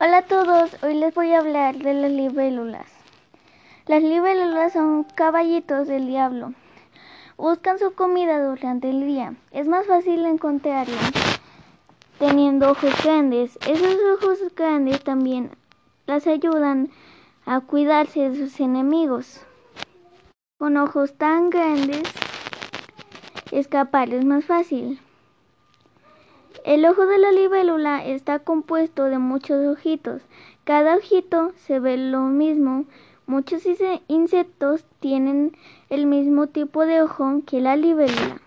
Hola a todos, hoy les voy a hablar de las libélulas. Las libélulas son caballitos del diablo. Buscan su comida durante el día. Es más fácil encontrarlas teniendo ojos grandes. Esos ojos grandes también las ayudan a cuidarse de sus enemigos. Con ojos tan grandes, escapar es más fácil. El ojo de la libélula está compuesto de muchos ojitos. Cada ojito se ve lo mismo. Muchos insectos tienen el mismo tipo de ojo que la libélula.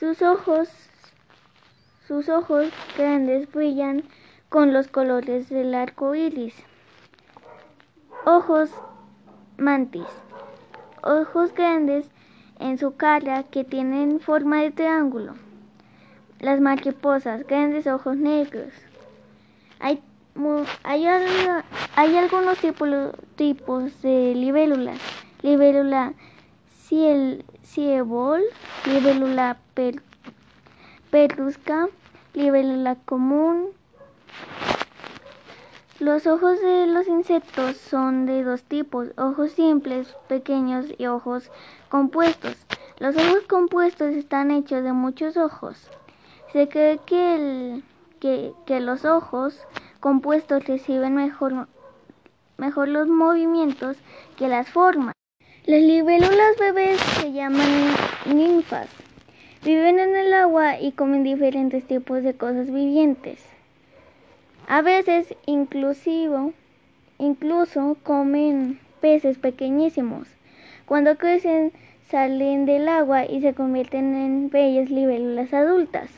Sus ojos, sus ojos grandes brillan con los colores del arco iris. Ojos mantis. Ojos grandes en su cara que tienen forma de triángulo. Las mariposas, grandes ojos negros. Hay, hay, hay algunos tipos, tipos de libélulas. Libélula ciebol, libélula per, perrusca, libélula común. Los ojos de los insectos son de dos tipos, ojos simples, pequeños y ojos compuestos. Los ojos compuestos están hechos de muchos ojos. Se cree que, el, que, los ojos compuestos reciben mejor, mejor los movimientos que las formas. Las libélulas bebés se llaman ninfas. Viven en el agua y comen diferentes tipos de cosas vivientes. A veces inclusivo, incluso comen peces pequeñísimos. Cuando crecen salen del agua y se convierten en bellas libélulas adultas.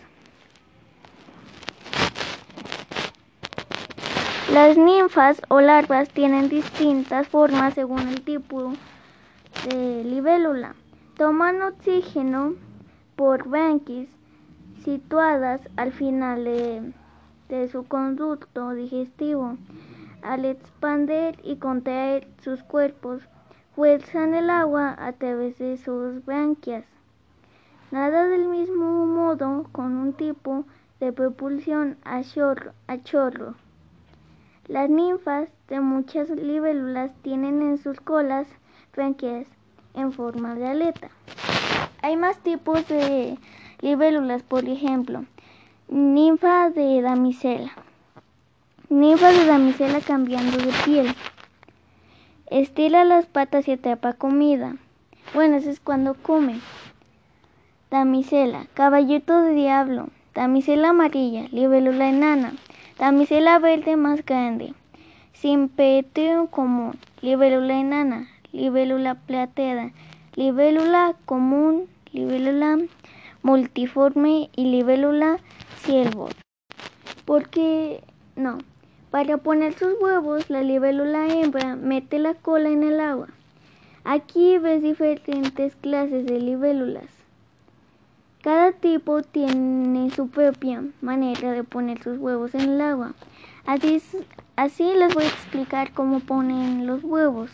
Las ninfas o larvas tienen distintas formas según el tipo de libélula. Toman oxígeno por branquias situadas al final de, su conducto digestivo. Al expander y contraer sus cuerpos, fuerzan el agua a través de sus branquias. Nada del mismo modo con un tipo de propulsión a chorro. Las ninfas de muchas libélulas tienen en sus colas branquias en forma de aleta. Hay más tipos de libélulas, por ejemplo, ninfa de damisela. Ninfa de damisela cambiando de piel. Estira las patas y atrapa comida. Bueno, eso es cuando come. Damisela, caballito de diablo. Damisela amarilla, libélula enana. Damisela verde más grande. Simpetrio común. Libélula enana. Libélula plateada. Libélula común. Libélula multiforme y libélula ciervo. Porque no. Para poner sus huevos, la libélula hembra mete la cola en el agua. Aquí ves diferentes clases de libélulas. Cada tipo tiene su propia manera de poner sus huevos en el agua. Así, así les voy a explicar cómo ponen los huevos.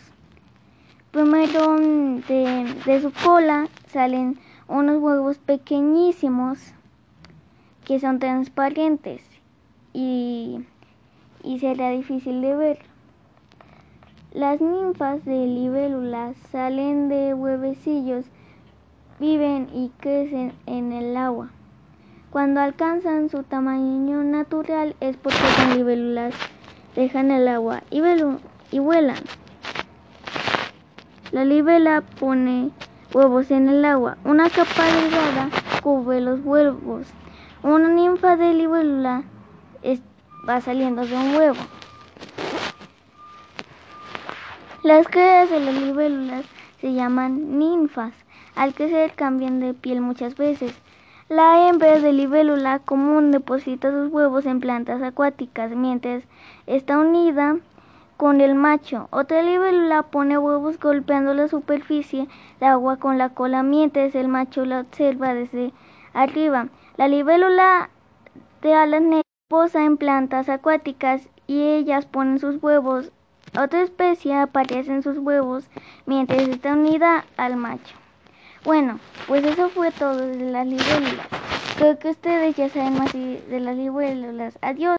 Primero de, de su cola salen unos huevos pequeñísimos que son transparentes y, y será difícil de ver. Las ninfas de libélulas salen de huevecillos viven y crecen en el agua. Cuando alcanzan su tamaño natural es porque las libélulas dejan el agua y, vuelan. La libélula pone huevos en el agua. Una capa delgada cubre los huevos. Una ninfa de libélula va saliendo de un huevo. Las crías de las libélulas se llaman ninfas. Al crecer cambian de piel muchas veces. La hembra de libélula común deposita sus huevos en plantas acuáticas mientras está unida con el macho. Otra libélula pone huevos golpeando la superficie de agua con la cola mientras el macho la observa desde arriba. La libélula de alas negras posa en plantas acuáticas y ellas ponen sus huevos. Otra especie aparece en sus huevos mientras está unida al macho. Bueno, pues eso fue todo de las libélulas. Creo que ustedes ya saben más de las libélulas. Adiós.